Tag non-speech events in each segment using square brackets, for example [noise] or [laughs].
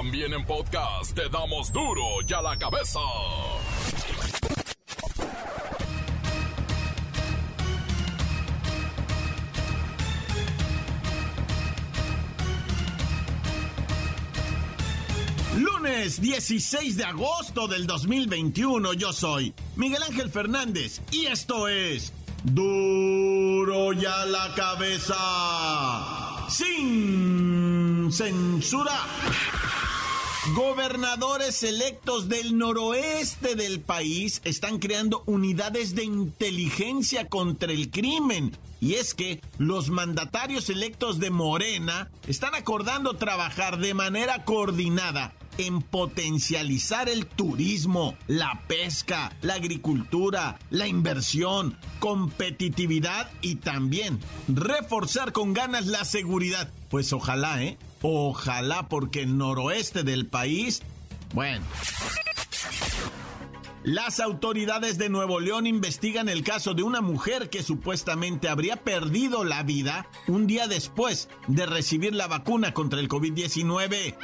También en podcast te damos duro y a la cabeza. Lunes 16 de agosto del 2021 yo soy Miguel Ángel Fernández y esto es duro y a la cabeza sin censura. Gobernadores electos del noroeste del país están creando unidades de inteligencia contra el crimen. Y es que los mandatarios electos de Morena están acordando trabajar de manera coordinada en potencializar el turismo, la pesca, la agricultura, la inversión, competitividad y también reforzar con ganas la seguridad. Pues ojalá, ¿eh? Ojalá porque el noroeste del país, bueno. Las autoridades de Nuevo León investigan el caso de una mujer que supuestamente habría perdido la vida un día después de recibir la vacuna contra el COVID-19.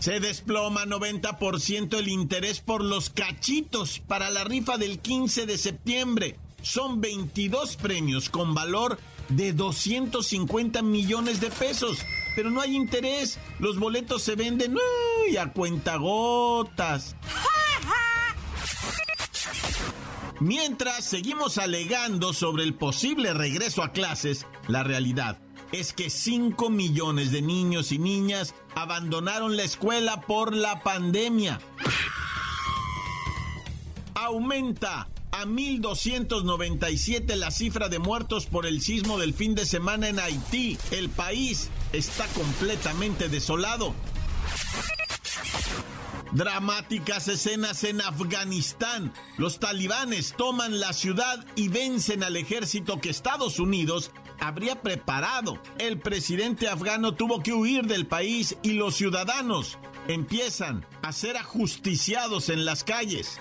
Se desploma 90% el interés por los cachitos para la rifa del 15 de septiembre. Son 22 premios con valor de 250 millones de pesos. Pero no hay interés. Los boletos se venden uy, a cuentagotas. Mientras seguimos alegando sobre el posible regreso a clases, la realidad es que 5 millones de niños y niñas abandonaron la escuela por la pandemia. Aumenta a 1.297 la cifra de muertos por el sismo del fin de semana en Haití. El país está completamente desolado. Dramáticas escenas en Afganistán. Los talibanes toman la ciudad y vencen al ejército que Estados Unidos habría preparado. El presidente afgano tuvo que huir del país y los ciudadanos empiezan a ser ajusticiados en las calles.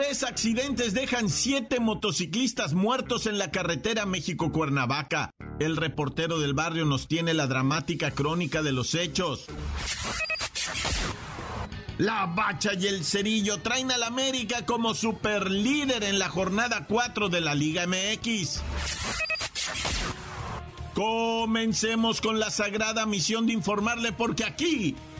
Tres accidentes dejan siete motociclistas muertos en la carretera México-Cuernavaca. El reportero del barrio nos tiene la dramática crónica de los hechos. La Bacha y el Cerillo traen al América como superlíder en la jornada 4 de la Liga MX. Comencemos con la sagrada misión de informarle porque aquí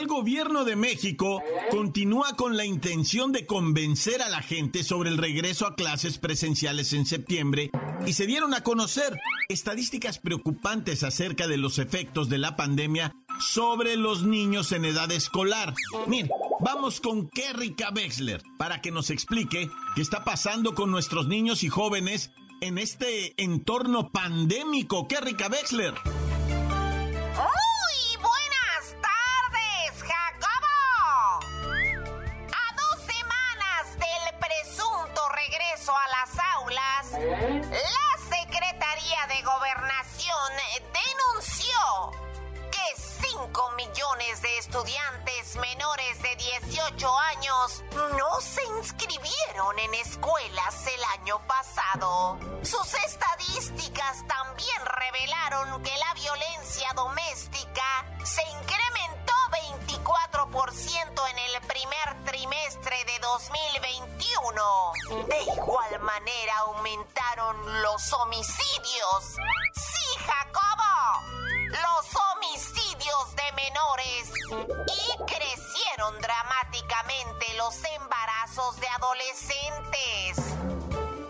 El gobierno de México continúa con la intención de convencer a la gente sobre el regreso a clases presenciales en septiembre y se dieron a conocer estadísticas preocupantes acerca de los efectos de la pandemia sobre los niños en edad escolar. Miren, vamos con Kerrika Wexler para que nos explique qué está pasando con nuestros niños y jóvenes en este entorno pandémico. Kerrika Wexler. No se inscribieron en escuelas el año pasado. Sus estadísticas también revelaron que la violencia doméstica se incrementó 24% en el primer trimestre de 2021. De igual manera aumentaron los homicidios. Sí, Jacobo, los homicidios de menores y dramáticamente los embarazos de adolescentes.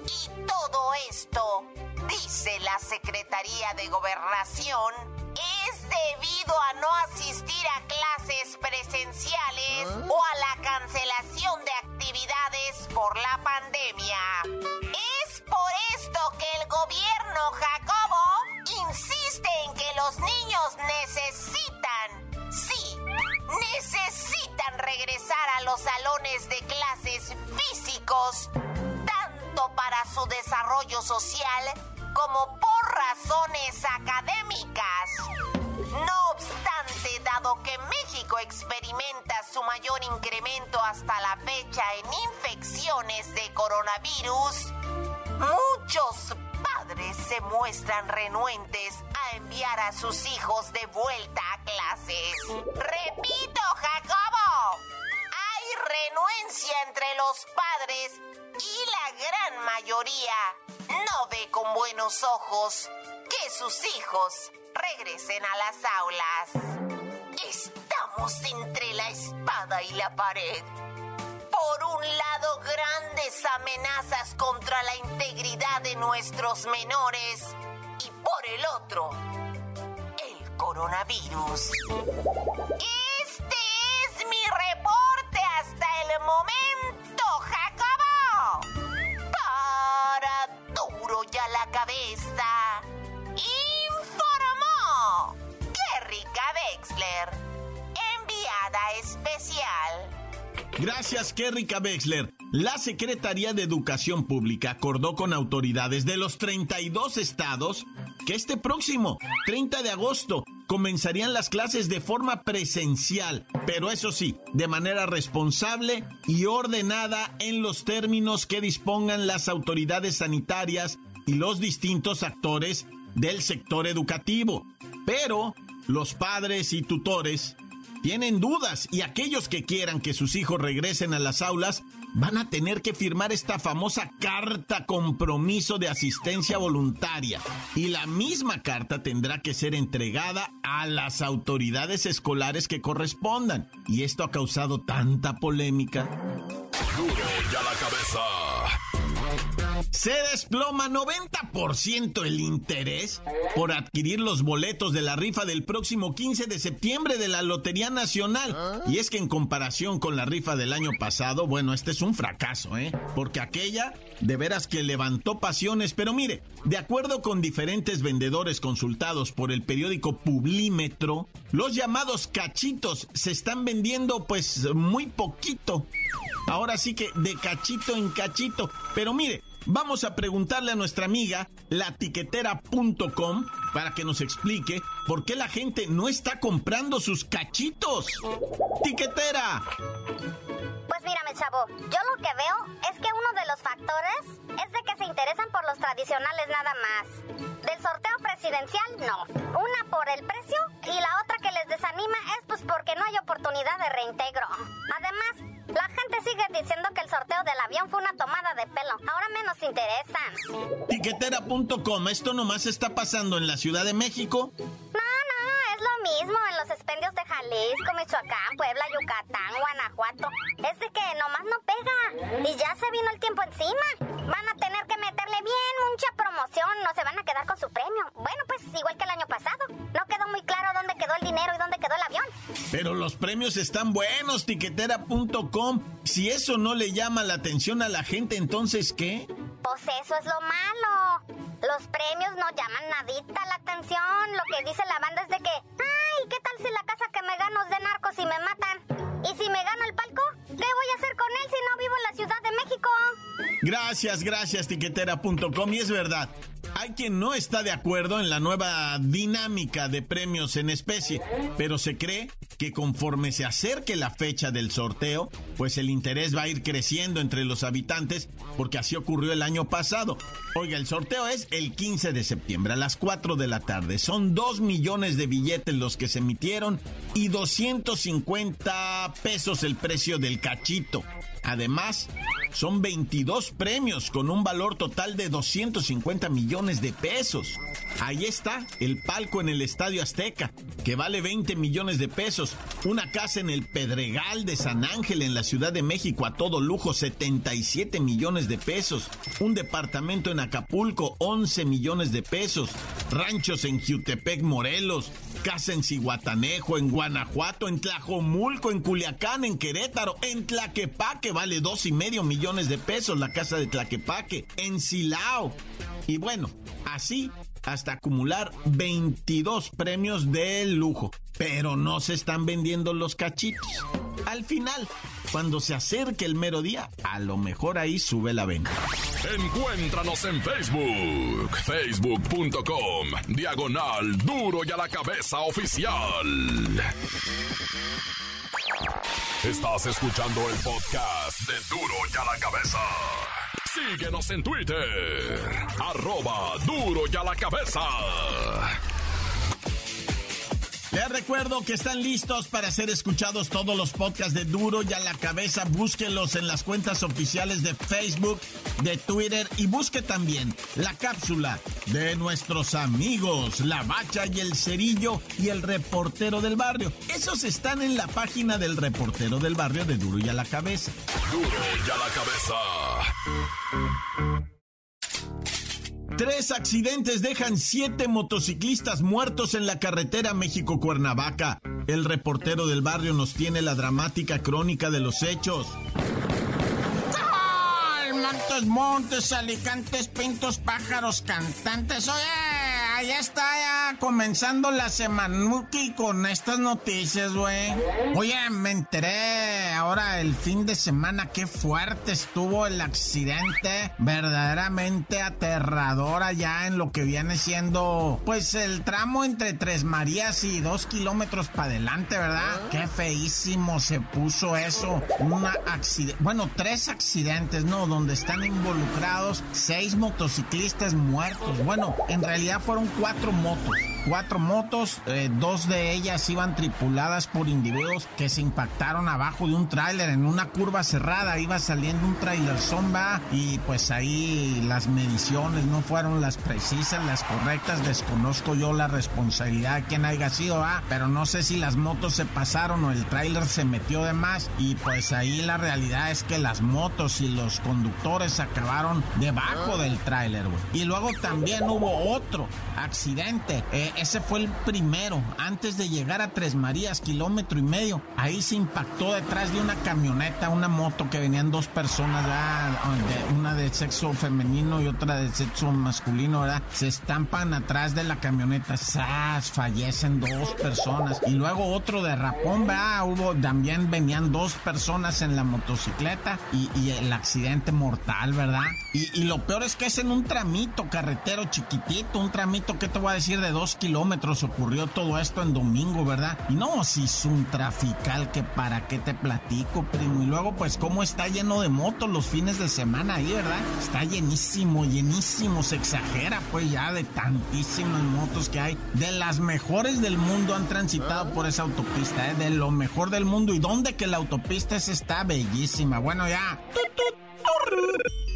Y todo esto, dice la Secretaría de Gobernación, es debido a no asistir a clases presenciales o a la cancelación de actividades por la pandemia. Es por esto que el gobierno Jacobo insiste en que los niños necesitan su desarrollo social como por razones académicas. No obstante, dado que México experimenta su mayor incremento hasta la fecha en infecciones de coronavirus, muchos padres se muestran renuentes a enviar a sus hijos de vuelta a clases. Repito, Jacobo, renuencia entre los padres y la gran mayoría no ve con buenos ojos que sus hijos regresen a las aulas. Estamos entre la espada y la pared por un lado grandes amenazas contra la integridad de nuestros menores y por el otro el coronavirus. Momento, Jacobo. Para duro ya la cabeza. Informó Kerrika Wexler, enviada especial. Gracias, Kerrika Wexler. La Secretaría de Educación Pública acordó con autoridades de los 32 estados que este próximo 30 de agosto comenzarían las clases de forma presencial, pero eso sí, de manera responsable y ordenada en los términos que dispongan las autoridades sanitarias y los distintos actores del sector educativo. Pero los padres y tutores tienen dudas y aquellos que quieran que sus hijos regresen a las aulas van a tener que firmar esta famosa carta compromiso de asistencia voluntaria. Y la misma carta tendrá que ser entregada a las autoridades escolares que correspondan. Y esto ha causado tanta polémica. Duro ya la cabeza. Se desploma 90% el interés por adquirir los boletos de la rifa del próximo 15 de septiembre de la Lotería Nacional. Y es que en comparación con la rifa del año pasado, bueno, este es un fracaso, ¿eh? Porque aquella de veras que levantó pasiones. Pero mire, de acuerdo con diferentes vendedores consultados por el periódico Publímetro, los llamados cachitos se están vendiendo pues muy poquito. Ahora sí que de cachito en cachito. Pero mire, vamos a preguntarle a nuestra amiga latiquetera.com para que nos explique por qué la gente no está comprando sus cachitos. ¡Tiquetera! Pues mírame, chavo, yo lo que veo es que uno de los factores es de que se interesan por los tradicionales nada más. Del sorteo presidencial, no. Una por el precio y la otra que les desanima es pues porque no hay oportunidad de reintegro. Además, la gente sigue diciendo que el sorteo del avión fue una tomada de pelo. Ahora menos interesan. Tiquetera.com, ¿esto nomás está pasando en la Ciudad de México? No, no, es lo mismo en los expendios de Jalisco, Michoacán, Puebla, Yucatán, Guanajuato. Es de que nomás no pega. Y ya se vino el tiempo encima. Tener que meterle bien mucha promoción, no se van a quedar con su premio. Bueno, pues igual que el año pasado. No quedó muy claro dónde quedó el dinero y dónde quedó el avión. Pero los premios están buenos, tiquetera.com. Si eso no le llama la atención a la gente, entonces ¿qué? Pues eso es lo malo. Los premios no llaman nadita la atención. Lo que dice la banda es de que, ay, ¿qué tal si la casa que me gano es de narcos y me matan? ¿Y si me gano Gracias, gracias, tiquetera.com. Y es verdad, hay quien no está de acuerdo en la nueva dinámica de premios en especie, pero se cree que conforme se acerque la fecha del sorteo, pues el interés va a ir creciendo entre los habitantes, porque así ocurrió el año pasado. Oiga, el sorteo es el 15 de septiembre a las 4 de la tarde. Son 2 millones de billetes los que se emitieron y 250 pesos el precio del cachito. Además, son 22 premios con un valor total de 250 millones de pesos. Ahí está el palco en el Estadio Azteca, que vale 20 millones de pesos. Una casa en el Pedregal de San Ángel en la Ciudad de México a todo lujo, 77 millones de pesos. Un departamento en Acapulco, 11 millones de pesos. Ranchos en Jutepec, Morelos. Casa en Cihuatanejo, en Guanajuato, en Tlajomulco, en Culiacán, en Querétaro, en Tlaquepaque, vale dos y medio millones de pesos la casa de Tlaquepaque, en Silao. Y bueno, así hasta acumular 22 premios de lujo. Pero no se están vendiendo los cachitos. Al final, cuando se acerque el mero día, a lo mejor ahí sube la venta. Encuéntranos en Facebook, facebook.com, diagonal duro y a la cabeza oficial. Estás escuchando el podcast de duro y a la cabeza. Síguenos en Twitter, arroba duro y a la cabeza. Les recuerdo que están listos para ser escuchados todos los podcasts de Duro y a la cabeza. Búsquenlos en las cuentas oficiales de Facebook, de Twitter y busque también la cápsula de nuestros amigos, la bacha y el cerillo y el reportero del barrio. Esos están en la página del reportero del barrio de Duro y a la cabeza. Duro y a la cabeza. Tres accidentes dejan siete motociclistas muertos en la carretera México-Cuernavaca. El reportero del barrio nos tiene la dramática crónica de los hechos. Montes, montes, alicantes, pintos, pájaros, cantantes. Oye, ya está ya comenzando la semanuki con estas noticias, güey. Oye, me enteré ahora el fin de semana qué fuerte estuvo el accidente. Verdaderamente aterrador allá en lo que viene siendo, pues, el tramo entre Tres Marías y dos kilómetros para adelante, ¿verdad? Qué feísimo se puso eso. Una accidente, bueno, tres accidentes, ¿no? Donde están involucrados seis motociclistas muertos. Bueno, en realidad fueron cuatro motos. Cuatro motos, eh, dos de ellas iban tripuladas por individuos que se impactaron abajo de un tráiler en una curva cerrada. Iba saliendo un tráiler zomba y pues ahí las mediciones no fueron las precisas, las correctas. Desconozco yo la responsabilidad de quien haya sido, ¿ah? pero no sé si las motos se pasaron o el tráiler se metió de más y pues ahí la realidad es que las motos y los conductores acabaron debajo del tráiler, Y luego también hubo otro accidente. Eh, ese fue el primero, antes de llegar a Tres Marías, kilómetro y medio. Ahí se impactó detrás de una camioneta, una moto que venían dos personas, una de sexo femenino y otra de sexo masculino, ¿verdad? Se estampan atrás de la camioneta, ¡zas! Fallecen dos personas. Y luego otro de rapón, ¿verdad? Hubo, también venían dos personas en la motocicleta y, el accidente mortal, ¿verdad? Y, lo peor es que es en un tramito carretero chiquitito, un tramito, ¿qué te voy a decir? De dos kilómetros ocurrió todo esto en domingo, ¿verdad? Y no, si es un trafical que para qué te platico, primo. Y luego, pues, cómo está lleno de motos los fines de semana ahí, ¿verdad? Está llenísimo, llenísimo. Se exagera, pues, ya de tantísimas motos que hay. De las mejores del mundo han transitado por esa autopista, ¿eh? De lo mejor del mundo. ¿Y dónde que la autopista es está bellísima? Bueno, ya.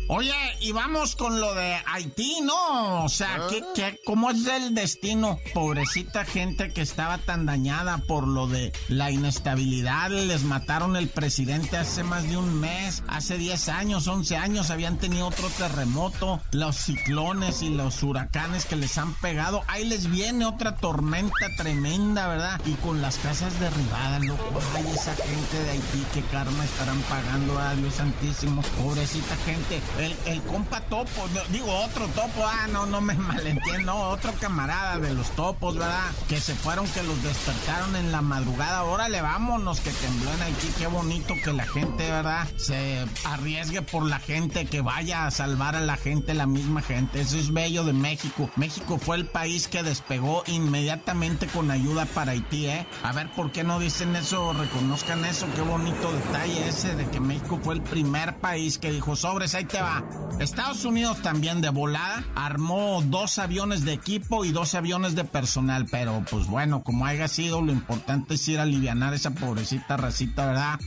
Oye, y vamos con lo de Haití, ¿no? O sea, ¿qué, qué, cómo es el destino? Pobrecita gente que estaba tan dañada por lo de la inestabilidad. Les mataron el presidente hace más de un mes. Hace 10 años, 11 años habían tenido otro terremoto. Los ciclones y los huracanes que les han pegado. Ahí les viene otra tormenta tremenda, ¿verdad? Y con las casas derribadas, loco. Ay, esa gente de Haití, qué karma estarán pagando a Dios Santísimo. Pobrecita gente. El, el, compa Topo, digo otro Topo, ah, no, no me [laughs] malentiendo, otro camarada de los Topos, ¿verdad? Que se fueron, que los despertaron en la madrugada. Órale, vámonos, que tembló en Haití. Qué bonito que la gente, ¿verdad? Se arriesgue por la gente, que vaya a salvar a la gente, la misma gente. Eso es bello de México. México fue el país que despegó inmediatamente con ayuda para Haití, ¿eh? A ver, ¿por qué no dicen eso? Reconozcan eso. Qué bonito detalle ese de que México fue el primer país que dijo, sobres, ahí te Estados Unidos también de volada armó dos aviones de equipo y dos aviones de personal, pero pues bueno, como haya sido, lo importante es ir a aliviar esa pobrecita racita, ¿verdad?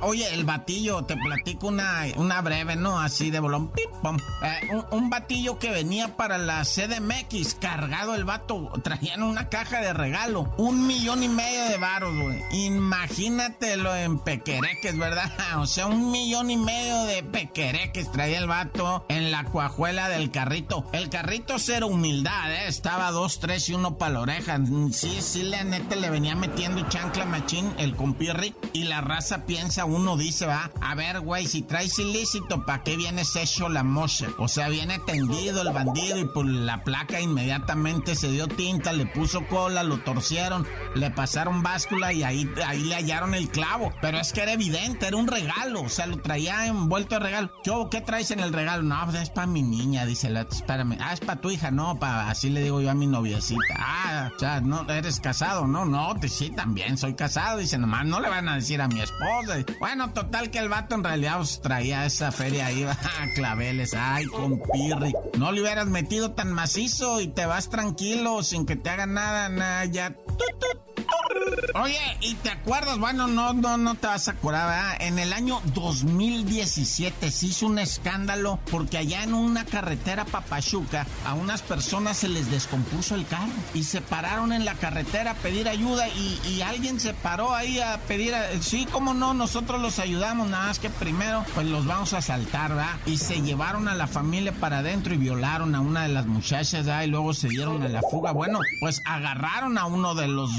Oye, el batillo, te platico una, una breve, ¿no? Así de bolón. Eh, un, batillo que venía para la CDMX, cargado el vato. Traían una caja de regalo. Un millón y medio de baros, güey. Imagínatelo en pequereques, ¿verdad? [laughs] O sea, un millón y medio de pequereques traía el vato en la cuajuela del carrito. El carrito cero humildad, ¿eh? Estaba dos, tres y uno para la oreja. Sí, sí, la neta le venía metiendo chancla machín el compirri y la piensa uno, dice, va, a ver, güey, si traes ilícito, ¿para qué vienes hecho la mocha? O sea, viene tendido el bandido y por la placa inmediatamente se dio tinta, le puso cola, lo torcieron, le pasaron báscula y ahí, ahí le hallaron el clavo. Pero es que era evidente, era un regalo, o sea, lo traía envuelto de regalo. Yo, ¿qué traes en el regalo? No, pues es para mi niña, dice la, espérame. Ah, es para tu hija, no, pa, así le digo yo a mi noviecita. Ah, o sea, no, eres casado, no, no, te, sí, también soy casado, dice, nomás no le van a decir a mi esposa. Bueno, total que el vato en realidad os traía esa feria ahí, a [laughs] claveles, ay, compirri. No le hubieras metido tan macizo y te vas tranquilo sin que te hagan nada, nada, ya. Oye, ¿y te acuerdas? Bueno, no, no, no te vas a acordar, ¿verdad? En el año 2017 se hizo un escándalo porque allá en una carretera Papachuca a unas personas se les descompuso el carro y se pararon en la carretera a pedir ayuda y, alguien se paró ahí a pedir, sí, cómo no, nosotros los ayudamos, nada más que primero pues los vamos a asaltar, ¿verdad? Y se llevaron a la familia para adentro y violaron a una de las muchachas, ¿verdad? Y luego se dieron a la fuga. Bueno, pues agarraron a uno de los,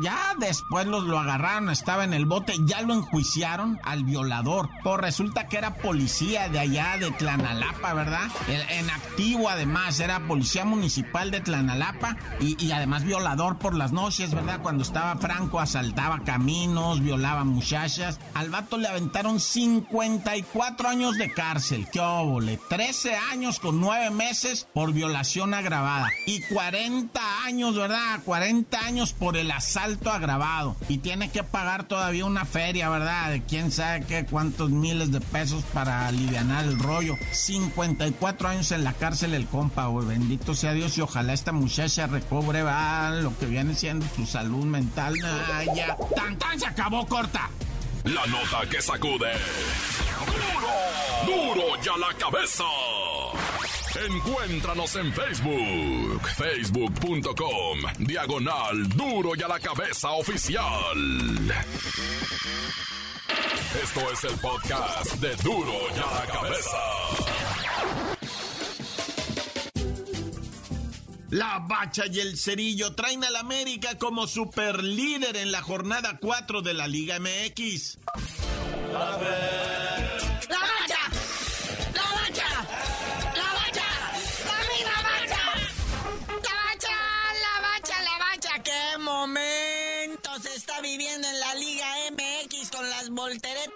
ya después los lo agarraron, estaba en el bote, ya lo enjuiciaron al violador. Pues resulta que era policía de allá de Tlanalapa, ¿verdad? En activo además, era policía municipal de Tlanalapa y, además violador por las noches, ¿verdad? Cuando estaba Franco asaltaba caminos, violaba muchachas. Al vato le aventaron 54 años de cárcel, qué óvole, 13 años con 9 meses por violación agravada y 40 años, ¿verdad? 40 años por el asalto agravado y tiene que pagar todavía una feria, ¿verdad? De quién sabe qué, cuántos miles de pesos para aliviar el rollo. 54 años en la cárcel el compa, güey. Bendito sea Dios y ojalá esta muchacha recobre va, lo que viene siendo su salud mental. Ya. ¡Tan, tan! Se acabó corta. La nota que sacude. ¡Duro! ¡Duro ya la cabeza! Encuéntranos en Facebook, facebook.com, diagonal duro y a la cabeza oficial. Esto es el podcast de duro y a la cabeza. La Bacha y el Cerillo traen al América como superlíder en la jornada 4 de la Liga MX. A viviendo en la Liga MX con las volteretas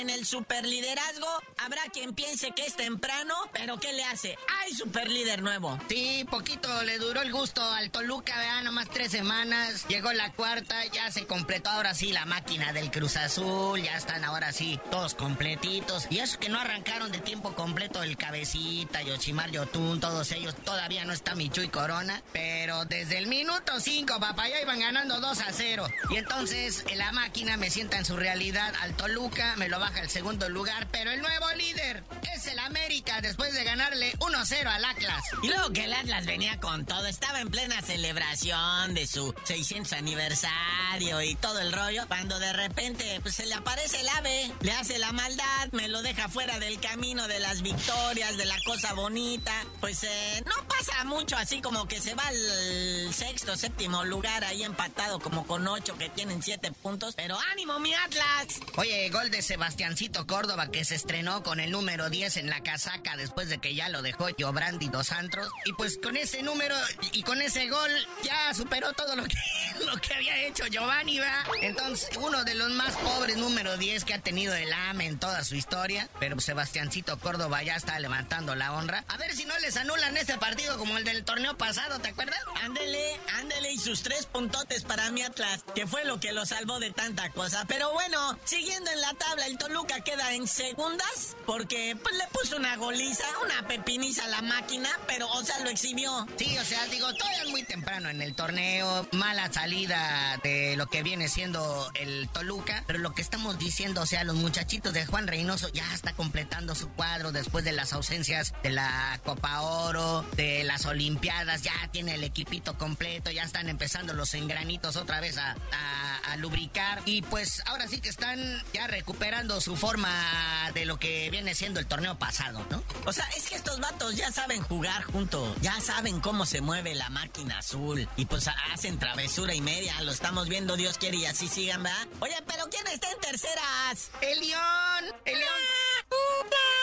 en el superliderazgo? Habrá quien piense que es temprano, pero ¿qué le hace? ¡Hay superlíder nuevo! Sí, poquito le duró el gusto al Toluca, vean, nomás tres semanas. Llegó la cuarta, ya se completó ahora sí la máquina del Cruz Azul, ya están ahora sí todos completitos. Y eso que no arrancaron de tiempo completo el Cabecita, Yoshimar Yotun, todos ellos, todavía no está Michu y Corona. Pero desde el minuto 5, papá, ya iban ganando 2 a 0. Y entonces la máquina me sienta en su realidad al Toluca, me lo baja al segundo lugar, pero el nuevo líder es el América después de ganarle 1-0 al Atlas. Y luego que el Atlas venía con todo, estaba en plena celebración de su 600 aniversario y todo el rollo, cuando de repente pues, se le aparece el ave, le hace la maldad, me lo deja fuera del camino de las victorias, de la cosa bonita. Pues eh, no pasa mucho así como que se va al sexto, séptimo lugar ahí empatado como con ocho que tienen siete puntos, pero ánimo mi Atlas. Oye, gol de Sebastiancito Córdoba que se estrenó con el número 10 en la casaca después de que ya lo dejó Giobrandi dos antros. Y pues con ese número y con ese gol ya superó todo lo que, [laughs] había hecho Giovanni, ¿va? Entonces, uno de los más pobres número 10 que ha tenido el AME en toda su historia. Pero Sebastiancito Córdoba ya está levantando la honra. A ver si no les anulan este partido como el del torneo pasado, ¿te acuerdas? Ándele, ándele y sus tres puntotes para mi Atlas, que fue lo que lo salvó de tanta cosa. Pero bueno, siguiendo en la tabla, el Toluca queda en segundas porque pues, le puso una goliza, una pepiniza a la máquina, pero o sea, lo exhibió. Sí, o sea, digo, todavía es muy temprano en el torneo, mala salida de lo que viene siendo el Toluca, pero lo que estamos diciendo, o sea, los muchachitos de Juan Reynoso ya está completando su cuadro después de las ausencias de la Copa Oro, de las Olimpiadas, ya tiene el equipito completo, ya están empezando los engranitos otra vez a, a, a lubricar. Y pues ahora sí que están ya recuperando su forma de lo que viene siendo el torneo pasado, ¿no? O sea, es que estos vatos ya saben jugar juntos, ya saben cómo se mueve la máquina azul. Y pues hacen travesura y media, lo estamos viendo, Dios quiere y así sigan, ¿verdad? Oye, pero ¿quién está en terceras? El León, el León.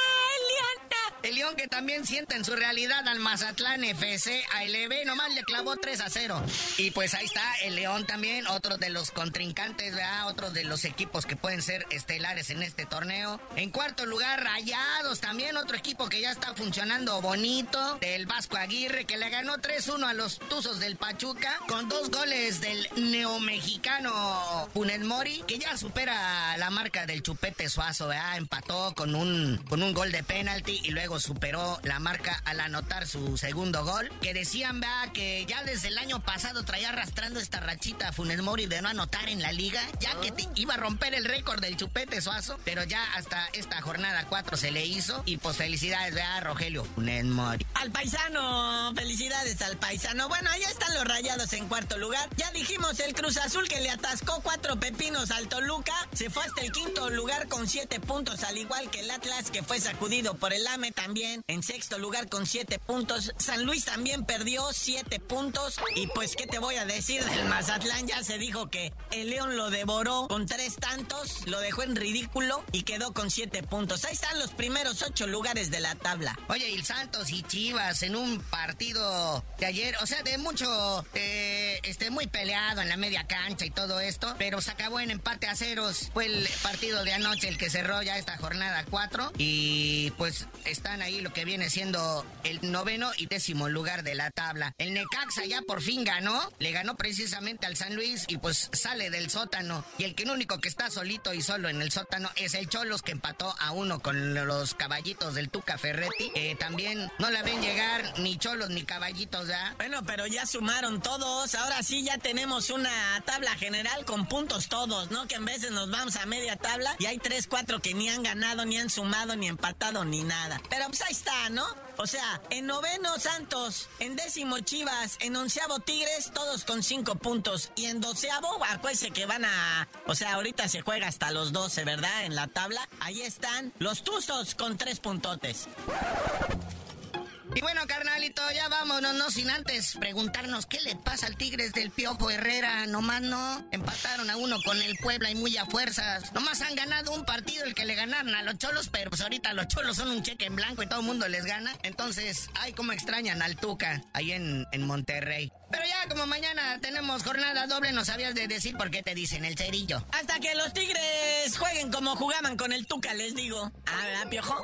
El León que también sienta en su realidad al Mazatlán FC, a LB nomás le clavó 3 a 0. Y pues ahí está el León también, otro de los contrincantes, ¿verdad? Otro de los equipos que pueden ser estelares en este torneo. En cuarto lugar, Rayados, también otro equipo que ya está funcionando bonito, del Vasco Aguirre, que le ganó 3-1 a los Tuzos del Pachuca, con dos goles del neomexicano Funes Mori, que ya supera la marca del Chupete Suazo, ¿verdad? Empató con un, con un gol de penalti y luego superó la marca al anotar su segundo gol. Que decían, vea, que ya desde el año pasado traía arrastrando esta rachita a Funes Mori de no anotar en la liga, ya que iba a romper el récord del chupete suazo, pero ya hasta esta jornada 4 se le hizo. Y pues felicidades, vea, Rogelio Funes Mori. Al paisano, felicidades al paisano. Bueno, ahí están los rayados en cuarto lugar. Ya dijimos el Cruz Azul que le atascó cuatro pepinos al Toluca. Se fue hasta el quinto lugar con siete puntos, al igual que el Atlas que fue sacudido por el AME también en sexto lugar con siete puntos. San Luis también perdió siete puntos. Y pues, ¿qué te voy a decir del Mazatlán? Ya se dijo que el León lo devoró con tres tantos, lo dejó en ridículo y quedó con siete puntos. Ahí están los primeros ocho lugares de la tabla. Oye, y el Santos y Chivas en un partido de ayer, o sea, de mucho, eh, este, muy peleado en la media cancha y todo esto, pero se acabó en empate a ceros. Fue el partido de anoche el que cerró ya esta jornada cuatro y pues están ahí lo que viene siendo el noveno y décimo lugar de la tabla. El Necaxa ya por fin ganó, le ganó precisamente al San Luis y pues sale del sótano. Y el que único que está solito y solo en el sótano es el Cholos que empató a uno con los caballitos del Tuca Ferretti. También no la ven llegar ni Cholos ni caballitos, ¿ya? Bueno, pero ya sumaron todos. Ahora sí ya tenemos una tabla general con puntos todos, ¿no? Que en veces nos vamos a media tabla y hay tres, cuatro que ni han ganado, ni han sumado, ni empatado, ni nada. Pues ahí está, ¿no? O sea, en noveno Santos, en décimo Chivas, en onceavo Tigres, todos con cinco puntos. Y en doceavo, acuérdense que van a... O sea, ahorita se juega hasta los doce, ¿verdad? En la tabla. Ahí están los Tuzos con tres puntotes. Y bueno, carnalito, ya vámonos, no sin antes preguntarnos qué le pasa al Tigres del Piojo Herrera. Nomás no, empataron a uno con el Puebla y muy a fuerzas. Nomás han ganado un partido el que le ganaron a los Cholos, pero pues ahorita los Cholos son un cheque en blanco y todo el mundo les gana. Entonces, ay, cómo extrañan al Tuca ahí en, en Monterrey. Pero ya como mañana tenemos jornada doble, no sabías de decir por qué te dicen el cerillo. Hasta que los Tigres jueguen como jugaban con el Tuca, les digo. Ah, ¿verdad, Piojo?